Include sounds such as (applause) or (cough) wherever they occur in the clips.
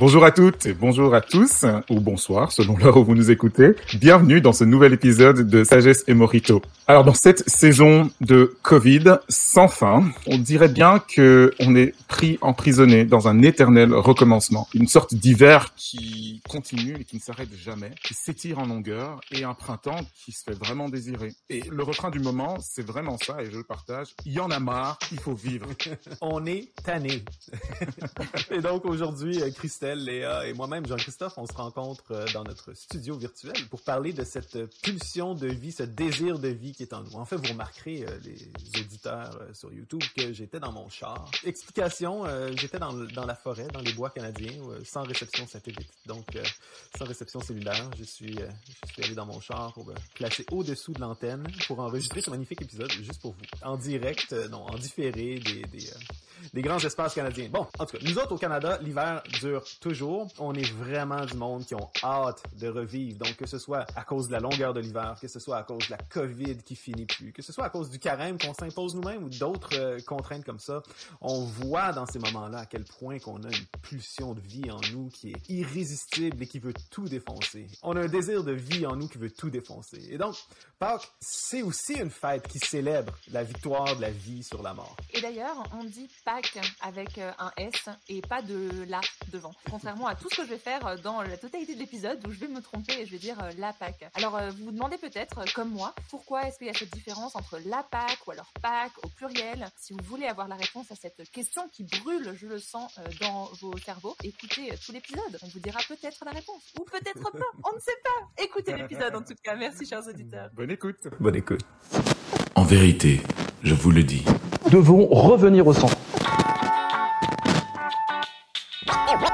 Bonjour à toutes et bonjour à tous, ou bonsoir selon l'heure où vous nous écoutez. Bienvenue dans ce nouvel épisode de Sagesse et Morito. Alors dans cette saison de Covid sans fin, on dirait bien que on est pris emprisonné dans un éternel recommencement. Une sorte d'hiver qui continue et qui ne s'arrête jamais, qui s'étire en longueur et un printemps qui se fait vraiment désirer. Et le refrain du moment, c'est vraiment ça et je le partage. Il y en a marre, il faut vivre. (laughs) on est tanné. (laughs) et donc aujourd'hui, euh, Léa et moi-même, Jean-Christophe, on se rencontre euh, dans notre studio virtuel pour parler de cette pulsion de vie, ce désir de vie qui est en nous. En fait, vous remarquerez, euh, les auditeurs euh, sur YouTube, que j'étais dans mon char. Explication, j'étais dans, la forêt, dans les bois canadiens, sans réception satellite. Donc, sans réception cellulaire, je suis, allé dans mon char pour placer au-dessous de l'antenne pour enregistrer ce magnifique épisode juste pour vous. En direct, non, en différé des, des grands espaces canadiens. Bon, en tout cas, nous autres au Canada, l'hiver dure toujours. On est vraiment du monde qui ont hâte de revivre. Donc, que ce soit à cause de la longueur de l'hiver, que ce soit à cause de la COVID qui finit plus, que ce soit à cause du carême qu'on s'impose nous-mêmes ou d'autres euh, contraintes comme ça, on voit dans ces moments-là à quel point qu'on a une pulsion de vie en nous qui est irrésistible et qui veut tout défoncer. On a un désir de vie en nous qui veut tout défoncer. Et donc, Pâques, c'est aussi une fête qui célèbre la victoire de la vie sur la mort. Et d'ailleurs, on dit Pâques avec euh, un S et pas de la devant contrairement à tout ce que je vais faire euh, dans la totalité de l'épisode où je vais me tromper et je vais dire euh, la Pâque. Alors vous vous demandez peut-être, comme moi, pourquoi est-ce qu'il y a cette différence entre la Pâque ou alors Pâque au pluriel? Si vous voulez avoir la réponse à cette question qui brûle, je le sens, dans vos cerveaux, écoutez tout l'épisode. On vous dira peut-être la réponse ou peut-être pas, (laughs) on ne sait pas. Écoutez l'épisode en tout cas. Merci chers auditeurs. Bonne écoute. Bonne écoute. En vérité, je vous le dis. Nous devons revenir au centre.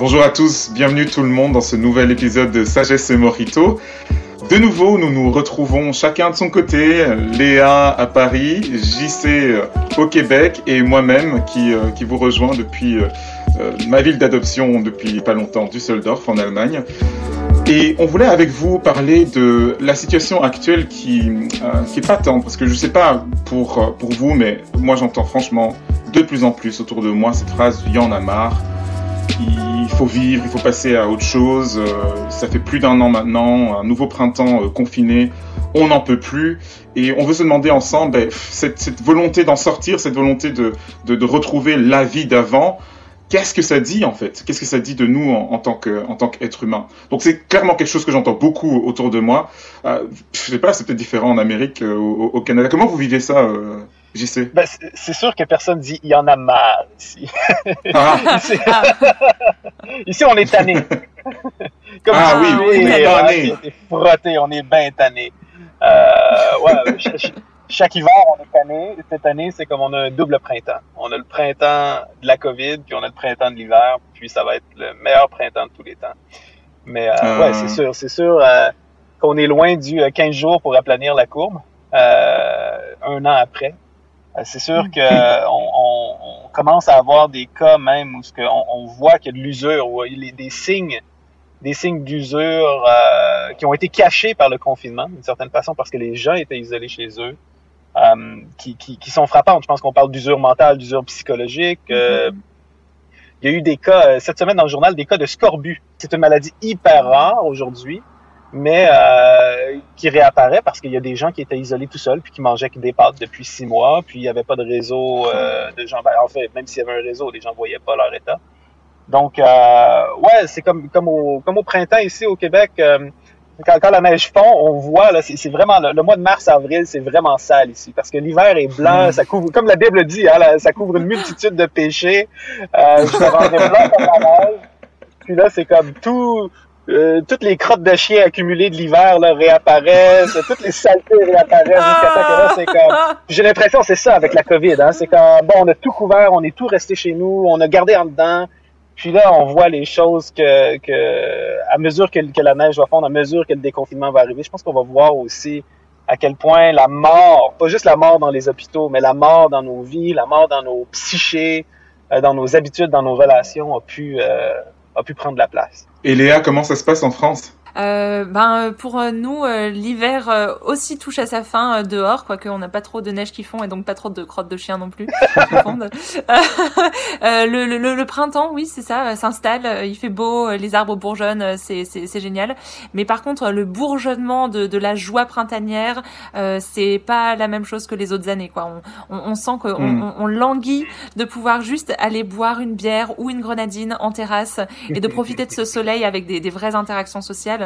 Bonjour à tous, bienvenue tout le monde dans ce nouvel épisode de Sagesse et Morito. De nouveau, nous nous retrouvons chacun de son côté, Léa à Paris, JC euh, au Québec et moi-même qui, euh, qui vous rejoins depuis euh, ma ville d'adoption depuis pas longtemps, Düsseldorf en Allemagne. Et on voulait avec vous parler de la situation actuelle qui, est pas tant, parce que je sais pas pour, pour vous, mais moi j'entends franchement de plus en plus autour de moi cette phrase « y en a marre » il faut vivre, il faut passer à autre chose. Euh, ça fait plus d'un an maintenant, un nouveau printemps euh, confiné, on n'en peut plus. Et on veut se demander ensemble, ben, cette, volonté d'en sortir, cette volonté de, retrouver la vie d'avant, qu'est-ce que ça dit en fait? Qu'est-ce que ça dit de nous en, tant qu'être humain Donc c'est clairement quelque chose que j'entends beaucoup autour de moi. Euh, je sais pas, c'est peut-être différent en Amérique, euh, au, Canada. Comment vous vivez ça J'y sais. Ben, c'est sûr que personne dit il y en a marre ici. Ah. (laughs) (laughs) ici, on est tanné. (laughs) Comme ah oui, oui, on est tanné. On est frotté, on est bien tanné. Euh, ouais, chaque, hiver, on est tanné. Cette année, c'est comme on a un double printemps. On a le printemps de la COVID, puis on a le printemps de l'hiver, puis ça va être le meilleur printemps de tous les temps. Mais euh, euh. ouais, c'est sûr, c'est sûr euh, qu'on est loin du 15 jours pour aplanir la courbe. un an après. Euh, c'est sûr mm. que on, on, commence à avoir des cas même où ce que on, voit qu'il y a de l'usure, il y a des signes, des signes d'usure euh, qui ont été cachés par le confinement, d'une certaine façon, parce que les gens étaient isolés chez eux, euh, qui, qui, qui, sont frappantes. Je pense qu'on parle d'usure mentale, d'usure psychologique. Euh, mm-hmm. il y a eu des cas, cette semaine dans le journal, des cas de scorbut. C'est une maladie hyper rare aujourd'hui mais euh, qui réapparaît parce qu'il y a des gens qui étaient isolés tout seuls puis qui mangeaient des pâtes depuis six mois, puis il n'y avait pas de réseau euh, de gens. Ben, en fait, même s'il y avait un réseau, les gens ne voyaient pas leur état. Donc, euh, ouais, c'est comme, comme, au, comme au printemps ici au Québec. Euh, quand, quand, la neige fond, on voit, là, c'est vraiment le, mois de mars-avril, c'est vraiment sale ici, parce que l'hiver est blanc, mm. ça couvre, comme la Bible dit, hein, ça couvre une multitude de péchés. Euh, je blanc comme la neige. Puis là, c'est comme tout, euh, toutes les crottes de chien accumulées de l'hiver là, réapparaissent, toutes les saletés réapparaissent jusqu'à temps que là, c'est comme... J'ai l'impression que c'est ça avec la COVID, hein, c'est quand, bon, on a tout couvert, on est tout resté chez nous, on a gardé en dedans, puis là, on voit les choses que, que à mesure que, que la neige va fondre, à mesure que le déconfinement va arriver, je pense qu'on va voir aussi à quel point la mort, pas juste la mort dans les hôpitaux, mais la mort dans nos vies, la mort dans nos psychés, euh, dans nos habitudes, dans nos relations, a pu, euh, a pu prendre la place. Et Léa, comment ça se passe en France? Euh, ben pour euh, nous euh, l'hiver euh, aussi touche à sa fin dehors quoique on n'a pas trop de neige qui fond et donc pas trop de crottes de chien non plus (laughs) (laughs) le, le, le, printemps oui c'est ça s'installe il fait beau les arbres bourgeonnent c'est c'est génial. Mais par contre le bourgeonnement de, de la joie printanière c'est pas la même chose que les autres années quoi. On, on, on sent qu'on mm. on, on, languit de pouvoir juste aller boire une bière ou une grenadine en terrasse et de profiter de ce soleil avec des, des vraies interactions sociales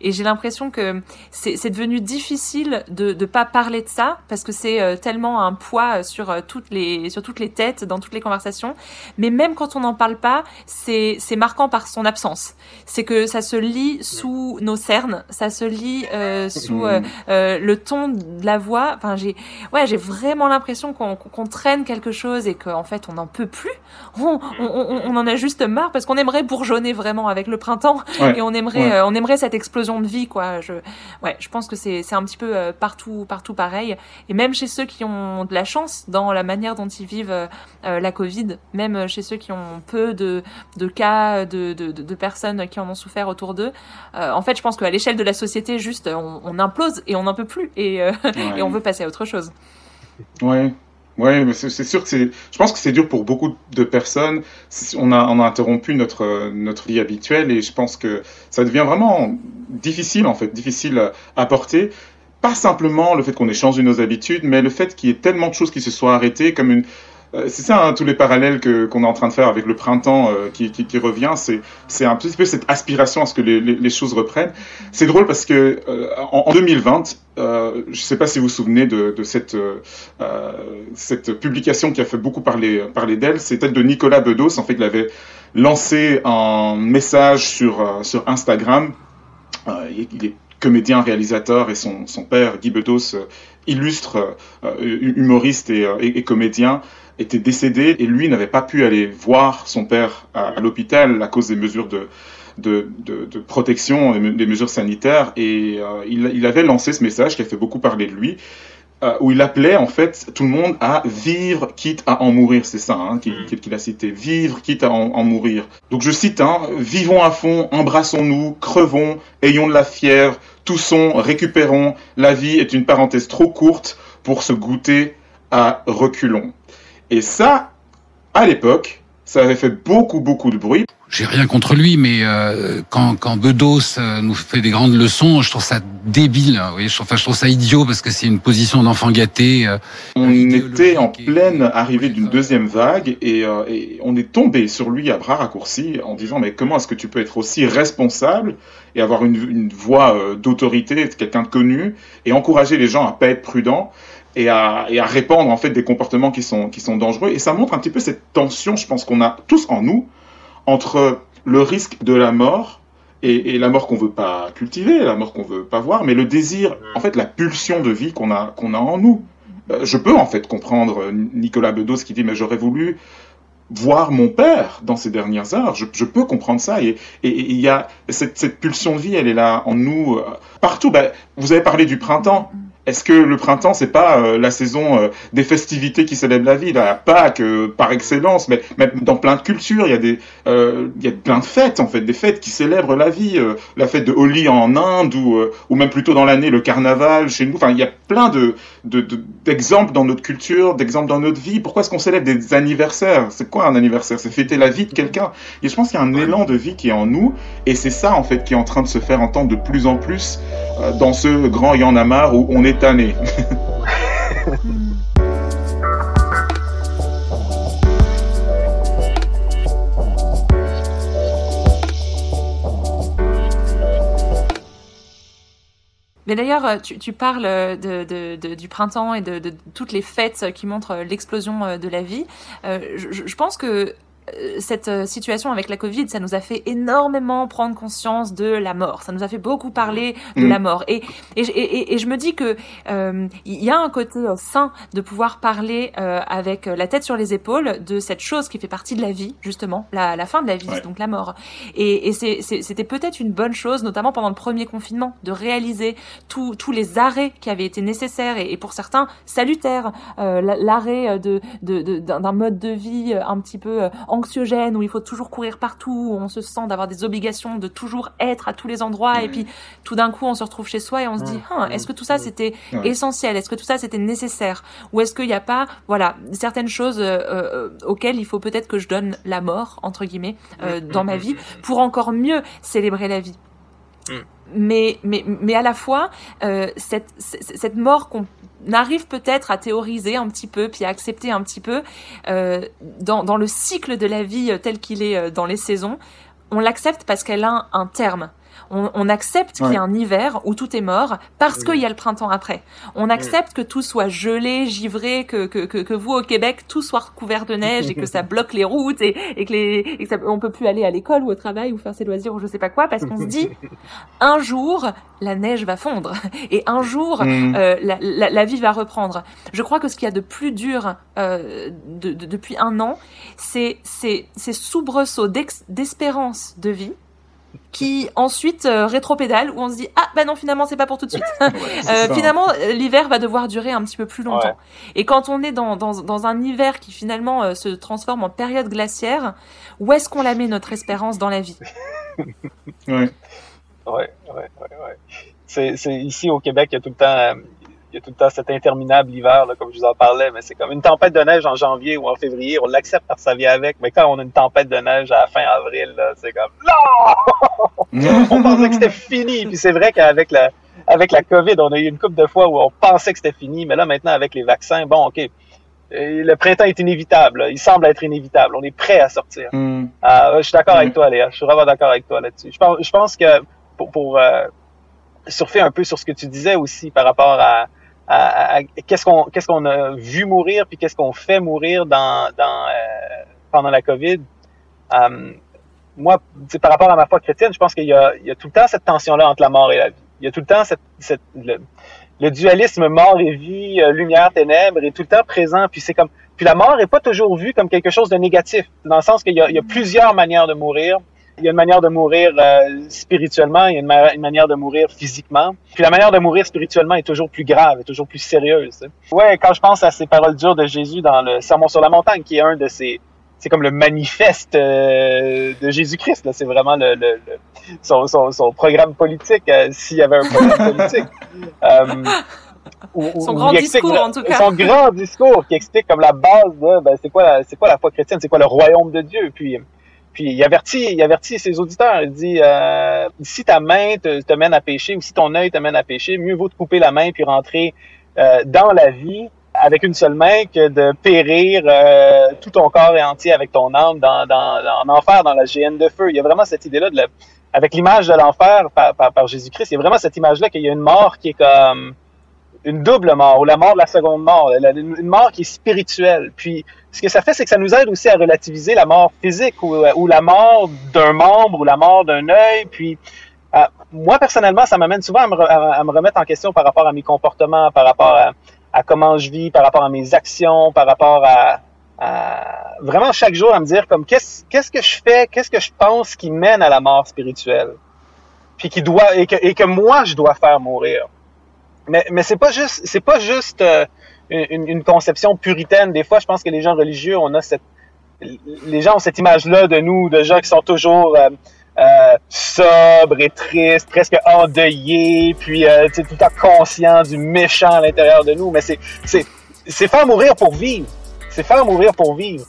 et j'ai l'impression que c'est devenu difficile de ne pas parler de ça parce que c'est euh, tellement un poids sur euh, toutes les sur toutes les têtes dans toutes les conversations. Mais même quand on n'en parle pas, c'est marquant par son absence. C'est que ça se lit sous nos cernes, ça se lit euh, sous le ton de la voix. Enfin, j'ai ouais, j'ai vraiment l'impression qu'on traîne quelque chose et qu'en fait on n'en peut plus. On, on, on, on, en a juste marre parce qu'on aimerait bourgeonner vraiment avec le printemps et on aimerait on aimerait cette explosion de vie, quoi. Je, ouais, je pense que c'est, un petit peu euh, partout, partout pareil. Et même chez ceux qui ont de la chance dans la manière dont ils vivent euh, euh, la Covid, même chez ceux qui ont peu de, de cas, de, de, de personnes qui en ont souffert autour d'eux. en fait, je pense qu'à l'échelle de la société, juste, on, on implose et on n'en peut plus et, (laughs) et on veut passer à autre chose. Ouais, oui, mais c'est sûr que c'est. Je pense que c'est dur pour beaucoup de personnes. On a, on a interrompu notre notre vie habituelle et je pense que ça devient vraiment difficile en fait, difficile à porter. Pas simplement le fait qu'on ait changé nos habitudes, mais le fait qu'il y ait tellement de choses qui se soient arrêtées, comme une c'est ça, hein, tous les parallèles qu'on est en train de faire avec le printemps euh, qui, revient, c'est un petit peu cette aspiration à ce que les, choses reprennent. C'est drôle parce que euh, en, en, 2020, euh, je ne sais pas si vous vous souvenez de, cette publication qui a fait beaucoup parler d'elle. C'était de Nicolas Bedos. En fait, il avait lancé un message sur Instagram. il est comédien, réalisateur, et son, père, Guy Bedos, illustre humoriste et comédien était décédé et lui n'avait pas pu aller voir son père à, l'hôpital à cause des mesures de, de, de, de protection, des mesures sanitaires. Et euh, il, il, avait lancé ce message qui a fait beaucoup parler de lui, euh, où il appelait en fait tout le monde à vivre quitte à en mourir. C'est ça hein, qu'il mm. a cité. Vivre quitte à en, en mourir. Donc je cite, hein, vivons à fond, embrassons-nous, crevons, ayons de la fièvre, toussons, récupérons. La vie est une parenthèse trop courte pour se goûter à reculons. Et ça, à l'époque, ça avait fait beaucoup, beaucoup de bruit. J'ai rien contre lui, mais euh, quand, quand Bedos euh, nous fait des grandes leçons, je trouve ça débile. Hein, je, enfin, je trouve ça idiot parce que c'est une position d'enfant gâté. Euh, on était en pleine arrivée d'une deuxième vague et, euh, et, on est tombé sur lui à bras raccourcis en disant mais comment est-ce que tu peux être aussi responsable et avoir une, une voix d'autorité, quelqu'un de connu et encourager les gens à pas être prudents? Et à, et à, répandre en fait des comportements qui sont, qui sont dangereux. Et ça montre un petit peu cette tension, je pense qu'on a tous en nous, entre le risque de la mort et, et la mort qu'on veut pas cultiver, la mort qu'on veut pas voir, mais le désir, en fait, la pulsion de vie qu'on a, qu'on a en nous. Euh, je peux en fait comprendre Nicolas Bedos qui dit mais j'aurais voulu voir mon père dans ces dernières heures. Je, je peux comprendre ça. Et il y a cette, cette, pulsion de vie, elle est là en nous euh, partout. Ben, vous avez parlé du printemps. Est-ce que le printemps, c'est pas euh, la saison euh, des festivités qui célèbrent la vie, la Pâques euh, par excellence, mais même dans plein de cultures, il y a des, euh, il y a plein de fêtes en fait, des fêtes qui célèbrent la vie, la fête de Holi en Inde ou ou même plutôt dans l'année le carnaval chez nous. Enfin, il y a plein de d'exemples de, dans notre culture, d'exemples dans notre vie. Pourquoi est-ce qu'on célèbre des anniversaires? C'est quoi un anniversaire? C'est fêter la vie de quelqu'un? Et je pense qu'il y a un élan de vie qui est en nous, et c'est ça en fait qui est en train de se faire entendre de plus en plus dans ce grand y en a marre où on est (laughs) Mais d'ailleurs, tu, tu, parles de, de, du printemps et de, toutes les fêtes qui montrent l'explosion de la vie. Euh, je, pense que euh, cette euh, situation avec la Covid, ça nous a fait énormément prendre conscience de la mort. Ça nous a fait beaucoup parler de Mm. la mort. Et, et, et, et je me dis que euh, il y a un côté euh, sain de pouvoir parler euh, avec la tête sur les épaules de cette chose qui fait partie de la vie, justement, la, la fin de la vie, Ouais. donc la mort. Et, et c'était peut-être une bonne chose, notamment pendant le premier confinement, de réaliser tous tous les arrêts qui avaient été nécessaires et, et pour certains salutaires. Euh, la- L'arrêt de de- de- d'un d'un mode de vie euh, un petit peu euh, anxiogène où il faut toujours courir partout, où on se sent d'avoir des obligations de toujours être à tous les endroits et puis tout d'un coup on se retrouve chez soi et on se dit Hein, est-ce que tout ça c'était essentiel? Est-ce que tout ça c'était nécessaire? Ou est-ce qu'il n'y a pas voilà certaines choses euh, euh, auxquelles il faut peut-être que je donne la mort entre guillemets euh, dans ma vie (laughs) pour encore mieux célébrer la vie mais, mais, mais à la fois, euh, cette, cette mort qu'on arrive peut-être à théoriser un petit peu, puis à accepter un petit peu, euh, dans, dans le cycle de la vie euh, tel qu'il est dans les saisons, on l'accepte parce qu'elle a un, un terme. On, on accepte qu'il y a un hiver où tout est mort parce qu'il y a le printemps après. On accepte que tout soit gelé, givré, que, que, que, que vous au Québec tout soit recouvert de neige et que ça (laughs) bloque les routes et, et que les et que ça, on peut plus aller à l'école ou au travail ou faire ses loisirs ou je sais pas quoi parce qu'on se dit (laughs) un jour la neige va fondre (laughs) et un jour Mm. euh, la, la, la vie va reprendre. Je crois que ce qu'il y a de plus dur euh, de, de- depuis un an, c'est c'est ces soubresauts d'espérance de vie qui ensuite euh, rétropédale où on se dit ah bah non finalement c'est pas pour tout de suite. (laughs) Euh, finalement l'hiver va devoir durer un petit peu plus longtemps. Ouais. Et quand on est dans, dans, dans un hiver qui finalement euh, se transforme en période glaciaire, où est-ce qu'on la met notre espérance dans la vie? Ouais. Ouais, ouais, ouais, ouais. C'est, c'est ici au Québec, il y a tout le temps, euh, il y a tout le temps cet interminable hiver, là, comme je vous en parlais, mais c'est comme une tempête de neige en janvier ou en février, on l'accepte parce que ça vient avec, mais quand on a une tempête de neige à la fin avril, c'est comme non, (laughs) on pensait que c'était fini, puis c'est vrai qu'avec la, avec la COVID, on a eu une couple de fois où on pensait que c'était fini, mais là maintenant avec les vaccins, bon, ok, le printemps est inévitable, il semble être inévitable, on est prêt à sortir. Mm. Ah, je suis d'accord avec toi, Léa. Je suis vraiment d'accord avec toi là-dessus. Je pense, je pense que pour, pour euh, surfer un peu sur ce que tu disais aussi par rapport à, qu'est-ce qu'on qu'est-ce qu'on a vu mourir puis qu'est-ce qu'on fait mourir euh, pendant la COVID. Euh, moi, par rapport à ma foi chrétienne, je pense qu'il y a, tout le temps cette tension-là entre la mort et la vie. Il y a tout le temps le, dualisme mort et vie, euh, lumière, ténèbres est tout le temps présent. Puis c'est comme, puis la mort est pas toujours vue comme quelque chose de négatif, dans le sens qu'il y a plusieurs manières de mourir. Il y a une manière de mourir euh, spirituellement, il y a une, ma- une manière de mourir physiquement. Puis la manière de mourir spirituellement est toujours plus grave, est toujours plus sérieuse. Ouais, quand je pense à ces paroles dures de Jésus dans le Sermon sur la montagne, qui est un de ces, c'est comme le manifeste euh, de Jésus-Christ. là. C'est vraiment le, le- le- son, son, son programme politique, euh, s'il y avait un programme (laughs) politique. Euh, où- où- Son grand explique discours, en tout cas. Son grand discours qui explique comme la base de ben, c'est quoi la, c'est quoi la foi chrétienne, c'est quoi le royaume de Dieu. Puis puis il avertit, ses auditeurs. Il dit euh, si ta main te, mène à pécher ou si ton œil te mène à pécher, mieux vaut te couper la main puis rentrer euh, dans la vie avec une seule main que de périr euh, tout ton corps et entier avec ton âme dans, dans, en enfer, dans la géhenne de feu. Il y a vraiment cette idée-là avec l'image de l'enfer par, par, par Jésus-Christ. Il y a vraiment cette image-là qu'il y a une mort qui est comme une double mort ou la mort de la seconde mort, une mort qui est spirituelle. Puis ce que ça fait, c'est que ça nous aide aussi à relativiser la mort physique ou, ou la mort d'un membre ou la mort d'un œil. Puis euh, moi personnellement, ça m'amène souvent à me, remettre en question par rapport à mes comportements, par rapport à, comment je vis, par rapport à mes actions, par rapport à, vraiment chaque jour à me dire comme qu'est-ce que je fais, qu'est-ce que je pense qui mène à la mort spirituelle, puis qui doit et que moi je dois faire mourir. Mais mais c'est pas juste c'est pas juste euh, une, conception puritaine. Des fois, je pense que les gens religieux, on a cette les gens ont cette image-là de nous, de gens qui sont toujours euh, euh, sobres et tristes, presque endeuillés, puis tout le temps conscients du méchant à l'intérieur de nous. Mais c'est c'est c'est faire mourir pour vivre. C'est faire mourir pour vivre.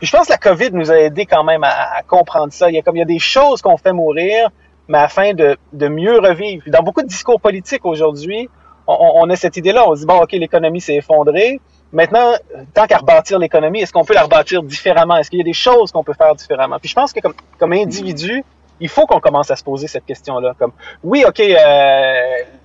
Je pense que la COVID nous a aidé quand même à, comprendre ça. Il y a comme il y a des choses qu'on fait mourir, mais afin de, de mieux revivre. Dans beaucoup de discours politiques aujourd'hui, on, on a cette idée-là. On se dit bon, ok, l'économie s'est effondrée. Maintenant, tant qu'à rebâtir l'économie, est-ce qu'on peut la rebâtir différemment? Est-ce qu'il y a des choses qu'on peut faire différemment? Puis je pense que comme, comme individu, il faut qu'on commence à se poser cette question-là. Comme, oui, ok, euh,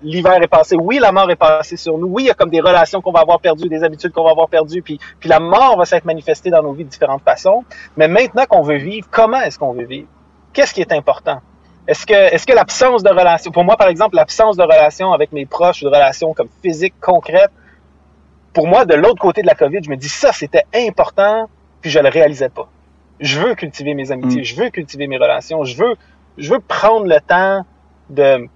l'hiver est passé, oui, la mort est passée sur nous, oui, il y a comme des relations qu'on va avoir perdues, des habitudes qu'on va avoir perdues, puis, la mort va s'être manifestée dans nos vies de différentes façons. Mais maintenant qu'on veut vivre, comment est-ce qu'on veut vivre? Qu'est-ce qui est important? Est-ce que, l'absence de relation, pour moi par exemple, l'absence de relation avec mes proches, de relations comme physiques, concrètes, pour moi, de l'autre côté de la COVID, je me dis ça, c'était important, puis je le réalisais pas. Je veux cultiver mes amitiés, Mm. je veux cultiver mes relations, je veux, je veux prendre le temps de,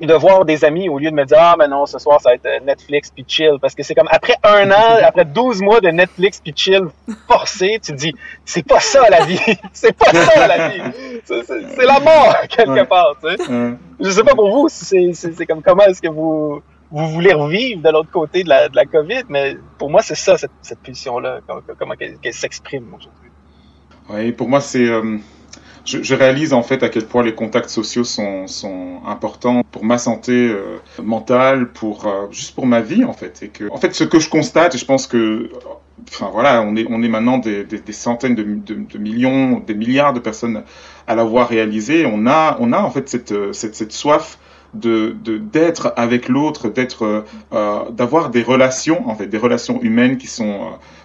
de voir des amis au lieu de me dire ah mais non ce soir ça va être euh, Netflix puis chill. Parce que c'est comme après un (laughs) an après 12 mois de Netflix puis chill forcé tu te dis c'est pas ça la vie. (laughs) C'est pas ça la vie. C'est, la mort (laughs) quelque part tu sais. Je sais pas pour vous si c'est, comme comment est-ce que vous vous voulez revivre de l'autre côté de la, de la COVID mais pour moi c'est ça cette, cette pulsion là comment qu'elle, qu'elle s'exprime aujourd'hui Ouais, pour moi, c'est. euh, je, réalise en fait à quel point les contacts sociaux sont, sont importants pour ma santé euh, mentale, pour euh, juste pour ma vie en fait. Et que, en fait, ce que je constate, et je pense que, enfin voilà, on est on est maintenant des, centaines de, de, millions, des milliards de personnes à l'avoir réalisé. On a on a en fait cette cette, cette soif de d'être avec l'autre, d'être euh, euh, d'avoir des relations en fait, des relations humaines qui sont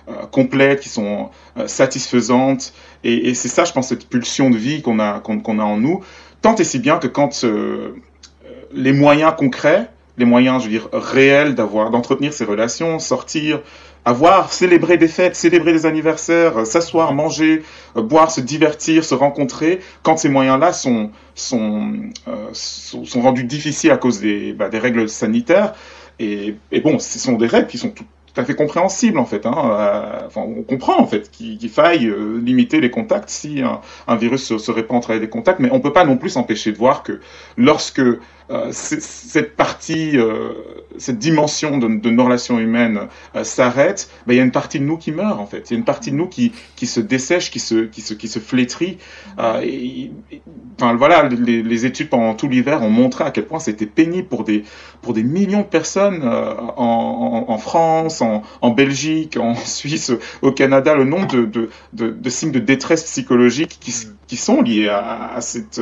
euh, complètes, qui sont satisfaisantes. Et, c'est ça, je pense, cette pulsion de vie qu'on a, qu'on a en nous. Tant et si bien que quand les moyens concrets, les moyens, je veux dire, réels d'avoir, d'entretenir ces relations, sortir, avoir, célébrer des fêtes, célébrer des anniversaires, euh, s'asseoir, manger, euh, boire, se divertir, se rencontrer, quand ces moyens-là sont, sont, euh, sont, rendus difficiles à cause des, bah, des règles sanitaires, et, et bon, ce sont des règles qui sont tout, à fait compréhensibles en fait. Hein, enfin, on comprend en fait qu'il faille limiter les contacts si un, virus se, se répand travers des contacts, mais on peut pas non plus s'empêcher de voir que lorsque cette partie, euh, cette dimension de, de nos relations humaines euh, s'arrête, ben, il y a une partie de nous qui meurt en fait. Il y a une partie de nous qui, qui se dessèche, qui se, qui se, qui se flétrit. Euh, et, enfin voilà, les, les études pendant tout l'hiver ont montré à quel point c'était pénible pour des, pour des millions de personnes euh, en, en, en France, en, en Belgique, en (laughs) Suisse, au Canada, le nombre de, de, de, de signes de détresse psychologique qui, qui sont liés à, à cette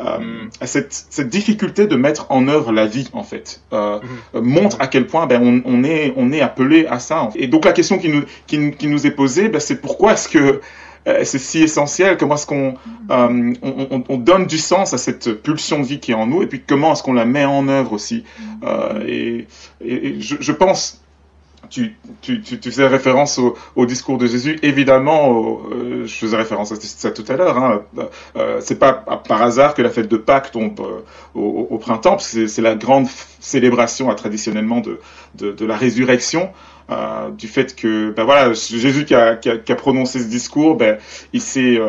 euh, cette, cette difficulté de mettre en œuvre la vie en fait euh, euh, montre à quel point ben, on, on est on est appelé à ça en fait. et donc la question qui nous qui, nous- qui nous est posée ben, c'est pourquoi est-ce que euh, c'est si essentiel comment est-ce qu'on euh, on, on- on donne du sens à cette pulsion de vie qui est en nous et puis comment est-ce qu'on la met en œuvre aussi. Euh, et, et- et je, je pense tu, tu, faisais référence au, discours de Jésus. Évidemment, euh, je faisais référence à ça tout à l'heure. Hein. Euh, c'est pas par hasard que la fête de Pâques tombe euh, au, au printemps, parce que c'est- la grande célébration euh, traditionnellement de, de, de la résurrection. du fait que ben voilà Jésus qui a, prononcé ce discours ben il s'est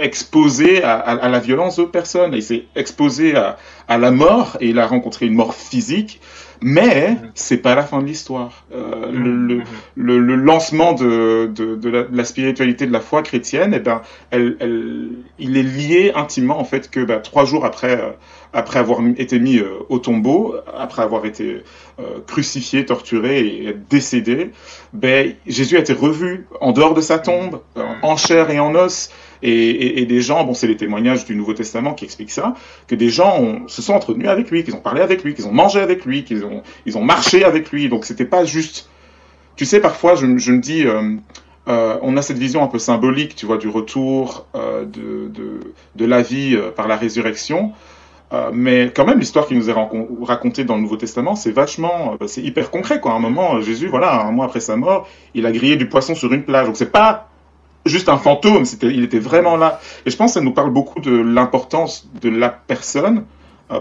exposé à, la violence d'autres personnes il s'est exposé à la mort et il a rencontré une mort physique mais c'est pas la fin de l'histoire. Euh, le, le, le, le lancement de, de, de, la, de la spiritualité de la foi chrétienne, eh ben, elle, elle, il est lié intimement en fait que ben, trois jours après, euh, après avoir été mis euh, au tombeau, après avoir été euh, crucifié, torturé et décédé, ben, Jésus a été revu en dehors de sa tombe, euh, en chair et en os. Et, et, et des gens, bon, c'est les témoignages du Nouveau Testament qui expliquent ça, que des gens ont, se sont entretenus avec lui, qu'ils ont parlé avec lui, qu'ils ont mangé avec lui, qu'ils ont, ils ont marché avec lui. Donc c'était pas juste. Tu sais, parfois, je, je me dis, euh, euh, on a cette vision un peu symbolique, tu vois, du retour euh, de, de, de la vie euh, par la résurrection. Euh, mais quand même, l'histoire qui nous est racontée dans le Nouveau Testament, c'est vachement, euh, c'est hyper concret, quoi. À un moment, euh, Jésus, voilà, un mois après sa mort, il a grillé du poisson sur une plage. Donc c'est pas juste un fantôme, il était vraiment là. Et je pense que ça nous parle beaucoup de l'importance de la personne,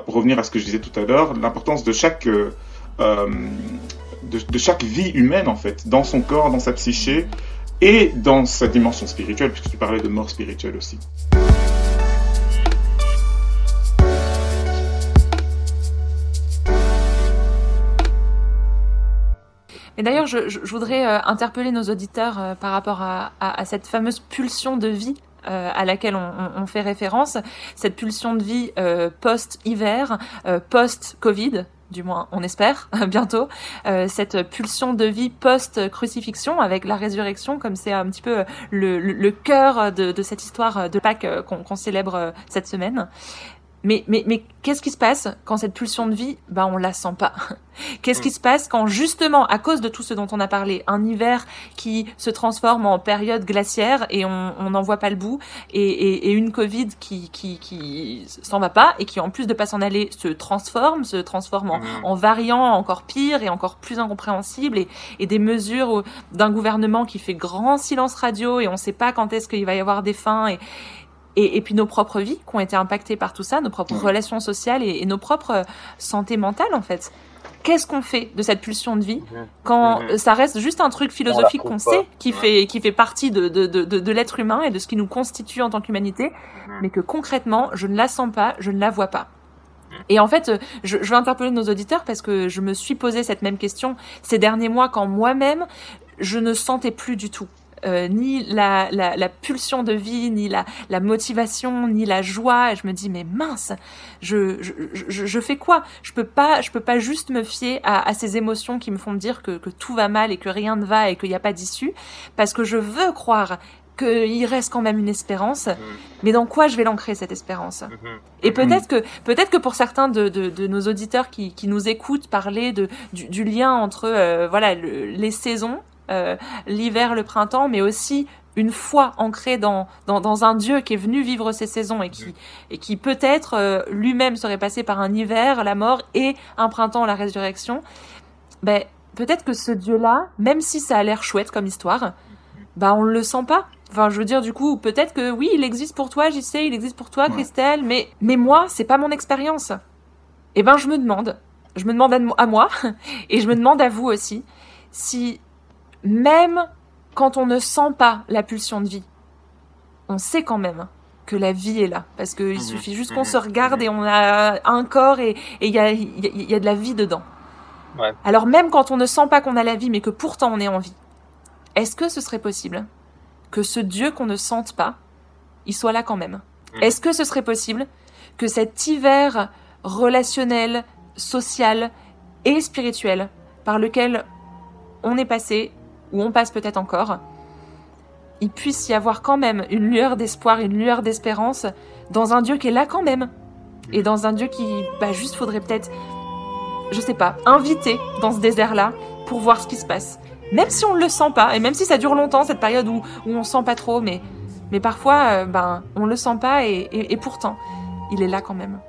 pour revenir à ce que je disais tout à l'heure, l'importance de chaque, de chaque vie humaine, en fait, dans son corps, dans sa psyché, et dans sa dimension spirituelle, puisque tu parlais de mort spirituelle aussi. D'ailleurs, je, je- voudrais euh, interpeller nos auditeurs euh, par rapport à, à- à cette fameuse pulsion de vie euh, à laquelle on, on- on fait référence, cette pulsion de vie euh, post-hiver, euh, post-Covid. du moins on espère (laughs) bientôt, euh, cette pulsion de vie post-crucifixion avec la résurrection, comme c'est un petit peu le, le, le cœur de, de, cette histoire de Pâques qu'on célèbre cette semaine. Mais, mais, mais qu'est-ce qui se passe quand cette pulsion de vie, bah, on la sent pas? (laughs) Qu'est-ce qui se passe quand justement, à cause de tout ce dont on a parlé, un hiver qui se transforme en période glaciaire et on n'en voit pas le bout, et, et, et une Covid qui, qui, qui s'en va pas et qui en plus de pas s'en aller se transforme, se transforme en, en variant encore pire et encore plus incompréhensible, et, et des mesures d'un gouvernement qui fait grand silence radio et on sait pas quand est-ce qu'il va y avoir des fins et et, et, puis nos propres vies qui ont été impactées par tout ça, nos propres Ouais. relations sociales et, et nos propres euh, santé mentale en fait. Qu'est-ce qu'on fait de cette pulsion de vie Mhm. quand Mhm. euh, ça reste juste un truc philosophique qu'on sait, qui Ouais. fait qui fait partie de de, de, de, de l'être humain et de ce qui nous constitue en tant qu'humanité, Mhm. mais que concrètement je ne la sens pas, je ne la vois pas. Et en fait, euh, je, je veux interpeller nos auditeurs parce que je me suis posé cette même question ces derniers mois quand moi-même je ne sentais plus du tout euh, ni la, la, la pulsion de vie, ni la, la motivation, ni la joie. Et je me dis mais mince, je, je, je, je fais quoi? Je peux pas, je peux pas juste me fier à, à ces émotions qui me font me dire que, que tout va mal et que rien ne va et qu'il n'y a pas d'issue, parce que je veux croire qu'il reste quand même une espérance. Mais dans quoi je vais l'ancrer cette espérance? Mhm. et peut-être que peut-être que pour certains de, de, de nos auditeurs qui, qui nous écoutent parler de du, du lien entre euh, voilà le- les saisons, euh, l'hiver, le printemps, mais aussi une foi ancrée dans, dans dans un Dieu qui est venu vivre ces saisons et qui et qui peut-être euh, lui-même serait passé par un hiver, la mort et un printemps, la résurrection. Ben peut-être que ce Dieu-là, même si ça a l'air chouette comme histoire, bah on le sent pas. Enfin, je veux dire, du coup, peut-être que oui, il existe pour toi, j'y sais, il existe pour toi, Ouais. Christelle, mais, mais moi, c'est pas mon expérience. Eh ben, je me demande, je me demande à, à moi, (laughs) et je me demande à vous aussi, si même quand on ne sent pas la pulsion de vie, on sait quand même que la vie est là. Parce qu'il Mhm. suffit juste qu'on Mhm. se regarde et on a un corps et il y a, il y, a, il y a de la vie dedans. Ouais. Alors même quand on ne sent pas qu'on a la vie, mais que pourtant on est en vie, est-ce que ce serait possible que ce Dieu qu'on ne sente pas, il soit là quand même? Mhm. Est-ce que ce serait possible que cet hiver relationnel, social et spirituel par lequel on est passé, ou on passe peut-être encore, il puisse y avoir quand même une lueur d'espoir, une lueur d'espérance dans un Dieu qui est là quand même. Et dans un Dieu qui, bah, juste faudrait peut-être, je sais pas, inviter dans ce désert-là pour voir ce qui se passe. Même si on le sent pas, et même si ça dure longtemps, cette période où, où on sent pas trop, mais, mais parfois, euh, ben, on le sent pas et pourtant, il est là quand même.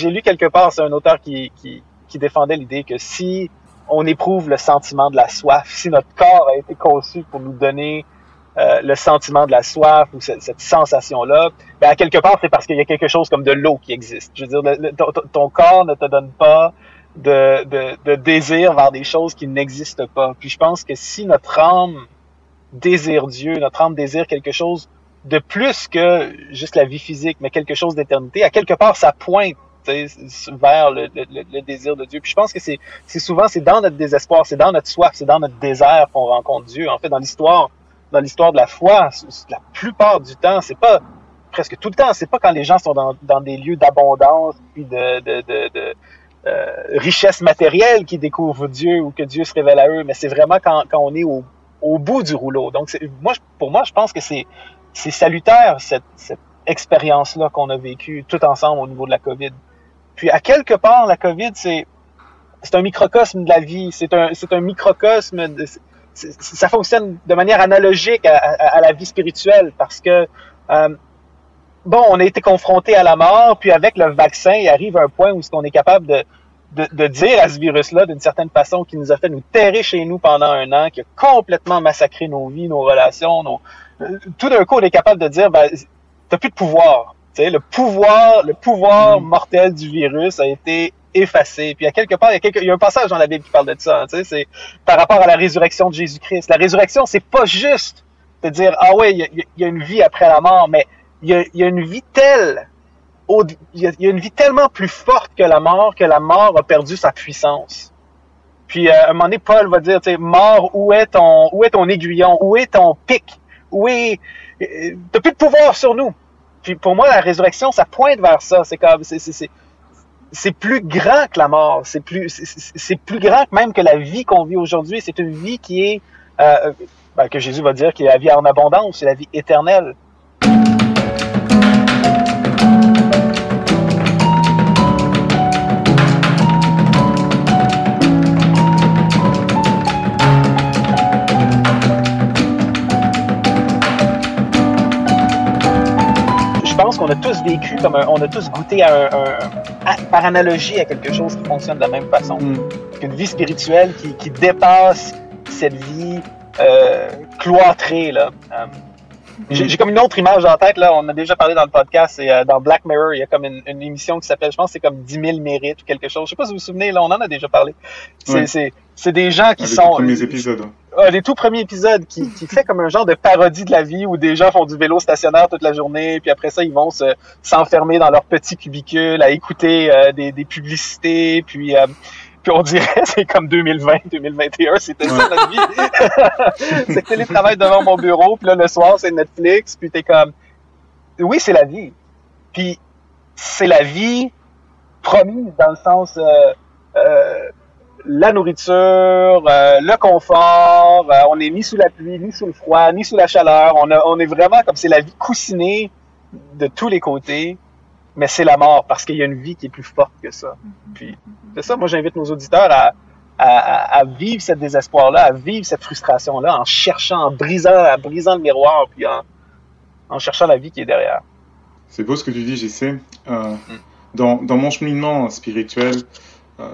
J'ai lu quelque part, c'est un auteur qui, qui, défendait l'idée que si on éprouve le sentiment de la soif, si notre corps a été conçu pour nous donner euh, le sentiment de la soif ou cette, sensation-là, ben à quelque part, c'est parce qu'il y a quelque chose comme de l'eau qui existe. Je veux dire, ton, corps ne te donne pas de, de, désir vers des choses qui n'existent pas. Puis je pense que si notre âme désire Dieu, notre âme désire quelque chose de plus que juste la vie physique, mais quelque chose d'éternité, à quelque part, ça pointe vers le, le, le- désir de Dieu. Puis je pense que c'est souvent c'est dans notre désespoir, c'est dans notre soif, c'est dans notre désert qu'on rencontre Dieu. En fait, dans l'histoire, dans l'histoire de la foi, la plupart du temps, c'est pas presque tout le temps, c'est pas quand les gens sont dans, des lieux d'abondance puis de, euh, richesse matérielle qui découvrent Dieu ou que Dieu se révèle à eux, mais c'est vraiment quand, on est au, bout du rouleau. Donc, moi, pour moi, je pense que c'est salutaire cette expérience-là qu'on a vécue tout ensemble au niveau de la COVID. Puis, à quelque part, la COVID, c'est c'est un microcosme de la vie. C'est un c'est un microcosme. Ça fonctionne de manière analogique à, la vie spirituelle parce que euh, bon, on a été confronté à la mort, puis avec le vaccin, il arrive un point où ce qu'on est capable de, de, dire à ce virus-là, d'une certaine façon, qui nous a fait nous terrer chez nous pendant un an, qui a complètement massacré nos vies, nos relations, euh, tout d'un coup, on est capable de dire, ben, t'as plus de pouvoir. Sais, le pouvoir, le pouvoir mortel du virus a été effacé. Puis à quelque part, il y a, quelque- il y a un passage dans la Bible qui parle de ça. hein, tu sais, c'est par rapport à la résurrection de Jésus-Christ. La résurrection, c'est pas juste de dire ah ouais, il y a, il y a une vie après la mort, mais il y a, il y a une vie telle, au- il y, a, il y a une vie tellement plus forte que la mort que la mort a perdu sa puissance. Puis euh, à un moment donné, Paul va dire, tu sais, mort, où est ton, où est ton aiguillon, où est ton pic, où est, euh, t'as plus de pouvoir sur nous. Puis pour moi, la résurrection, ça pointe vers ça. C'est comme, c'est, plus grand que la mort. C'est plus, c'est, plus grand même que la vie qu'on vit aujourd'hui. C'est une vie qui est, euh, ben, que Jésus va dire, qui est la vie en abondance, c'est la vie éternelle. A tous vécu comme un- on a tous goûté à un, un- à- par analogie à quelque chose qui fonctionne de la même façon. Une vie spirituelle qui, qui dépasse cette vie euh, cloîtrée là. Euh, j'ai j'ai comme une autre image en tête là. On a déjà parlé dans le podcast. C'est euh, dans Black Mirror, il y a comme une, une émission qui s'appelle, je pense, c'est comme 10 000 mérites ou quelque chose. Je sais pas si vous vous souvenez là, on en a déjà parlé. C'est c'est des gens qui Avec sont les premiers épisodes. Ah, les tout premiers épisodes qui, qui fait comme un genre de parodie de la vie où des gens font du vélo stationnaire toute la journée, puis après ça, ils vont se s'enfermer dans leur petit cubicule à écouter euh, des, des publicités, puis euh, puis on dirait (laughs) c'est comme 2020, 2021, c'était ça notre vie. (laughs) c'est que télétravail devant mon bureau, puis là le soir c'est Netflix, puis t'es comme oui c'est la vie, puis c'est la vie promise dans le sens euh, euh, la nourriture, euh, le confort, euh, on est ni sous la pluie, ni sous le froid, ni sous la chaleur. On, a, on est vraiment comme c'est la vie coussinée de tous les côtés, mais c'est la mort parce qu'il y a une vie qui est plus forte que ça. Puis c'est ça, moi j'invite nos auditeurs à, à, à- à vivre ce désespoir-là, à vivre cette frustration-là en cherchant, en brisant, en brisant le miroir, puis en, en cherchant la vie qui est derrière. C'est beau ce que tu dis, JC. Euh, dans, dans mon cheminement spirituel, euh,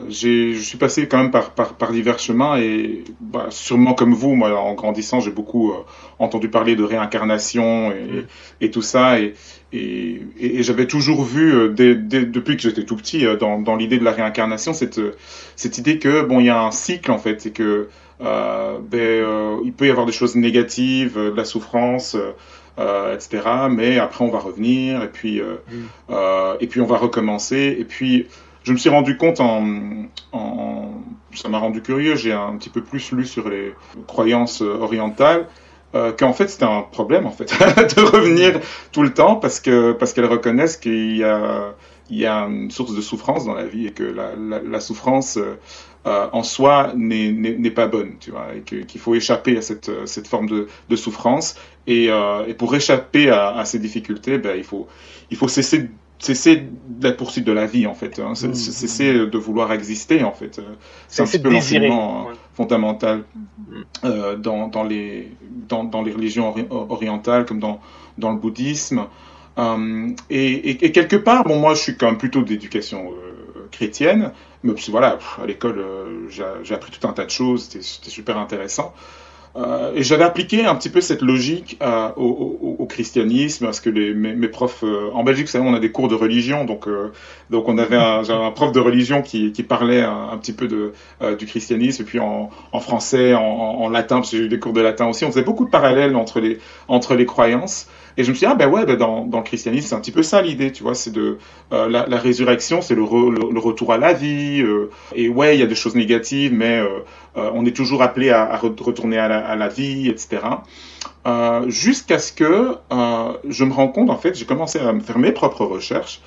je suis passé quand même par, par, par divers chemins et bah, sûrement comme vous, moi, en grandissant, j'ai beaucoup euh, entendu parler de réincarnation et, et tout ça. Et, et, et- et j'avais toujours vu, euh, dès- dès- depuis que j'étais tout petit, euh, dans, dans l'idée de la réincarnation, cette, euh, cette idée que, bon, il y a un cycle, en fait, c'est que euh, ben, euh, il peut y avoir des choses négatives, euh, de la souffrance, euh, euh, etc. Mais après, on va revenir et puis, euh, euh, et puis on va recommencer. Et puis, je me suis rendu compte en, ça m'a rendu curieux. J'ai un petit peu plus lu sur les croyances euh, orientales. Euh, qu'en fait c'était un problème en fait (laughs) de revenir tout le temps parce que parce qu'elles reconnaissent qu'il y a une source de souffrance dans la vie et que la, souffrance euh, euh, en soi n'est pas bonne, tu vois, et qu'il faut échapper à cette, forme de, souffrance. Et, pour échapper à, à ces difficultés, ben, il, faut, il faut cesser, cesser de la poursuite de la vie, en fait. Hein, C'est- c'est- cesser de vouloir exister, en fait. C'est un Cesser petit peu l'enseignement euh, ouais. fondamental euh, dans, dans, les, dans, dans les religions ori- orientales, comme dans, dans le bouddhisme. Euh, et, et, et quelque part, bon, moi, je suis quand même plutôt d'éducation euh, chrétienne, mais puis voilà, pff, à l'école, euh, j'ai appris tout un tas de choses, c'était c'était super intéressant. Euh, et j'avais appliqué un petit peu cette logique euh, au, au- au christianisme, parce que les, mes, mes profs euh, en Belgique, vous savez, on a des cours de religion, donc euh, donc on avait un, un prof de religion qui, qui parlait un, petit peu de euh, du christianisme, et puis en, en français, en- en latin, parce que j'ai eu des cours de latin aussi, on faisait beaucoup de parallèles entre les entre les croyances. Et je me suis dit, ah ben ouais, ben dans, dans le christianisme, c'est un petit peu ça l'idée, tu vois, c'est de euh, la, la résurrection, c'est le, re- le, retour à la vie. euh, et ouais, il y a des choses négatives, mais euh, euh, on est toujours appelé à, à re- retourner à la, à la vie, etc. Euh, Jusqu'à ce que je me rends compte, en fait, j'ai commencé à me faire mes propres recherches.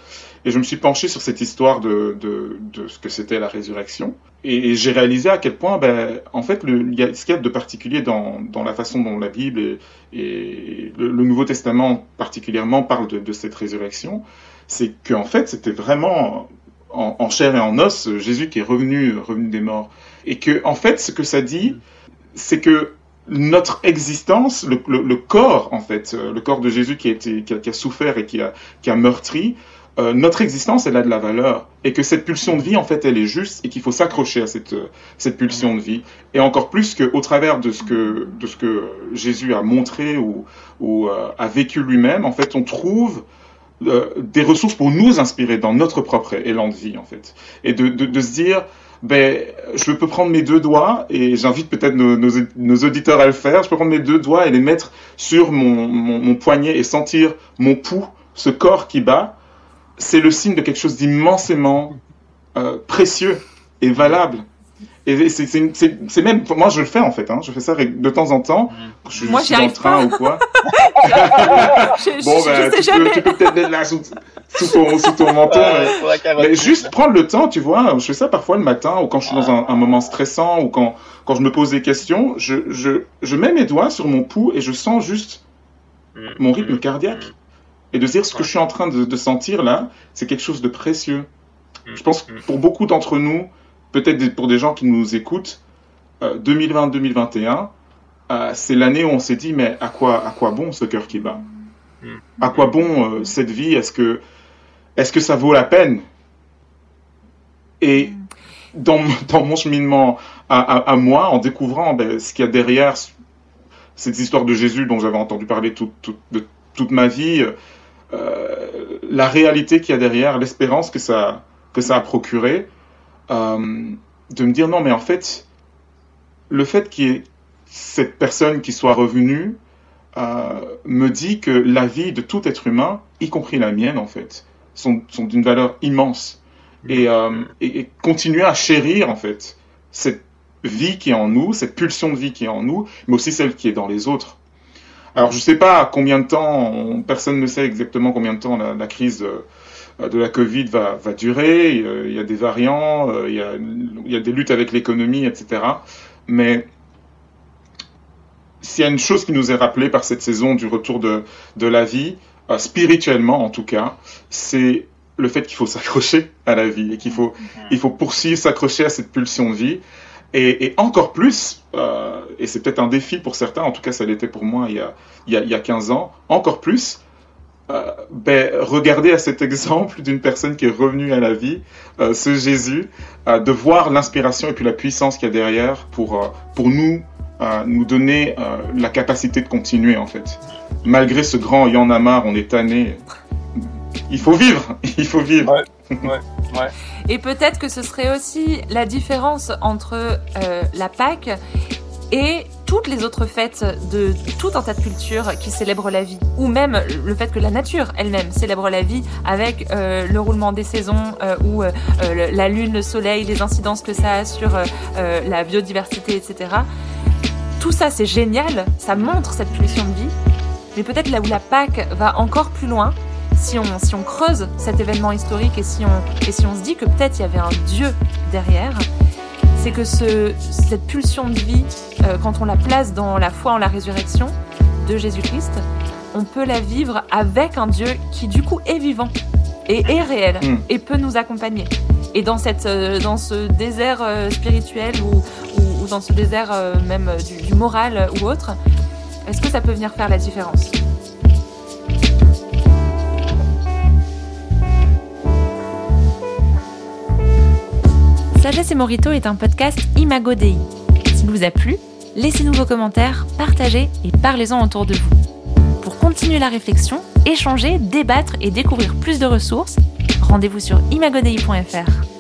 Et je me suis penché sur cette histoire de, de, ce que c'était la résurrection. Et, j'ai réalisé à quel point, ben, en fait, le, ce qu'il y a de particulier dans, dans la façon dont la Bible et, le, Nouveau Testament particulièrement parle de, cette résurrection, c'est qu'en fait, c'était vraiment en, chair et en os Jésus qui est revenu, revenu des morts. Et que, en fait, ce que ça dit, c'est que notre existence, le, le, corps en fait, le corps de Jésus qui a, été, qui a, qui a souffert et qui a, qui a meurtri, euh, notre existence, elle a de la valeur et que cette pulsion de vie, en fait, elle est juste et qu'il faut s'accrocher à cette, cette pulsion de vie. Et encore plus qu'au travers de ce que, de ce que Jésus a montré ou, euh, a vécu lui-même, en fait, on trouve euh, des ressources pour nous inspirer dans notre propre élan de vie, en fait. Et de, de, se dire, ben, je peux prendre mes deux doigts, et j'invite peut-être nos, nos, auditeurs à le faire, je peux prendre mes deux doigts et les mettre sur mon, mon poignet et sentir mon pouls, ce corps qui bat, c'est le signe de quelque chose d'immensément euh, précieux et valable. Et c'est même, moi je le fais en fait, hein, je fais ça de temps en temps, quand je, moi, dans le train pas. ou quoi. (laughs) (laughs) je, bon, je, ben, je sais tu, jamais. peux, tu peux peut-être mettre là sous, sous, ton, sous ton menton. Ouais, mais- mais juste prendre le temps, tu vois. Je fais ça parfois le matin ou quand je suis dans un, un moment stressant ou quand, quand je me pose des questions. Je, je, je mets mes doigts sur mon pouls et je sens juste mon rythme cardiaque. Et de dire ce que je suis en train de, de sentir là, c'est quelque chose de précieux. Je pense que pour beaucoup d'entre nous, peut-être pour des gens qui nous écoutent, euh, 2020-2021, euh, c'est l'année où on s'est dit mais à quoi, à quoi bon ce cœur qui bat? À quoi bon euh, cette vie? Est-ce que, est-ce que ça vaut la peine? Et dans, mon- (laughs) dans mon cheminement à, à- à moi, en découvrant ben, ce qu'il y a derrière cette histoire de Jésus dont j'avais entendu parler toute, toute, de, toute ma vie, euh, la réalité qu'il y a derrière, l'espérance que ça, que ça a procuré, euh, de me dire non mais en fait, le fait qu'il y ait cette personne qui soit revenue euh, me dit que la vie de tout être humain, y compris la mienne en fait, sont, sont d'une valeur immense. Et, euh, et, et continuer à chérir en fait cette vie qui est en nous, cette pulsion de vie qui est en nous, mais aussi celle qui est dans les autres. Alors je sais pas combien de temps, on- personne ne sait exactement combien de temps la, la crise euh, de la Covid va, va durer. Il y a- des variants, euh, il y a, il y a des luttes avec l'économie, etc. Mais s'il y a une chose qui nous est rappelée par cette saison du retour de, de la vie, euh, spirituellement en tout cas, c'est le fait qu'il faut (laughs) s'accrocher à la vie et qu'il faut, il faut poursuivre, s'accrocher à cette pulsion de vie. Et, encore plus, euh, et c'est peut-être un défi pour certains, en tout cas ça l'était pour moi il y a, il y a, il y a 15 ans, encore plus, euh, ben, regardez à cet (laughs) exemple d'une personne qui est revenue à la vie, euh, ce Jésus, euh, de voir l'inspiration et puis la puissance qu'il y a derrière pour, pour nous, nous donner la capacité de continuer en fait. Malgré ce grand il y en a marre, on est tanné. Il faut vivre, (laughs) il faut vivre. Ouais, ouais, ouais. Et peut-être que ce serait aussi la différence entre euh, la Pâque et toutes les autres fêtes de tout un tas de cultures qui célèbrent la vie, ou même le fait que la nature elle-même célèbre la vie avec euh, le roulement des saisons euh, ou la lune, le soleil, les incidences que ça a sur la biodiversité, etc. Tout ça c'est génial, ça montre cette pulsion de vie, mais peut-être là où la Pâque va encore plus loin, si on, si on creuse cet événement historique et si on, et si on se dit que peut-être il y avait un Dieu derrière, c'est que ce, cette pulsion de vie, euh, quand on la place dans la foi en la résurrection de Jésus-Christ, on peut la vivre avec un Dieu qui du coup est vivant et est réel Mm. et peut nous accompagner. Et dans, cette, euh, dans ce désert euh, spirituel ou, ou, ou dans ce désert même du, du moral ou autre, est-ce que ça peut venir faire la différence? Sagesse et Morito est un podcast Imago Dei. S'il vous a plu, laissez-nous vos commentaires, partagez et parlez-en autour de vous. Pour continuer la réflexion, échanger, débattre et découvrir plus de ressources, rendez-vous sur imagodei.fr.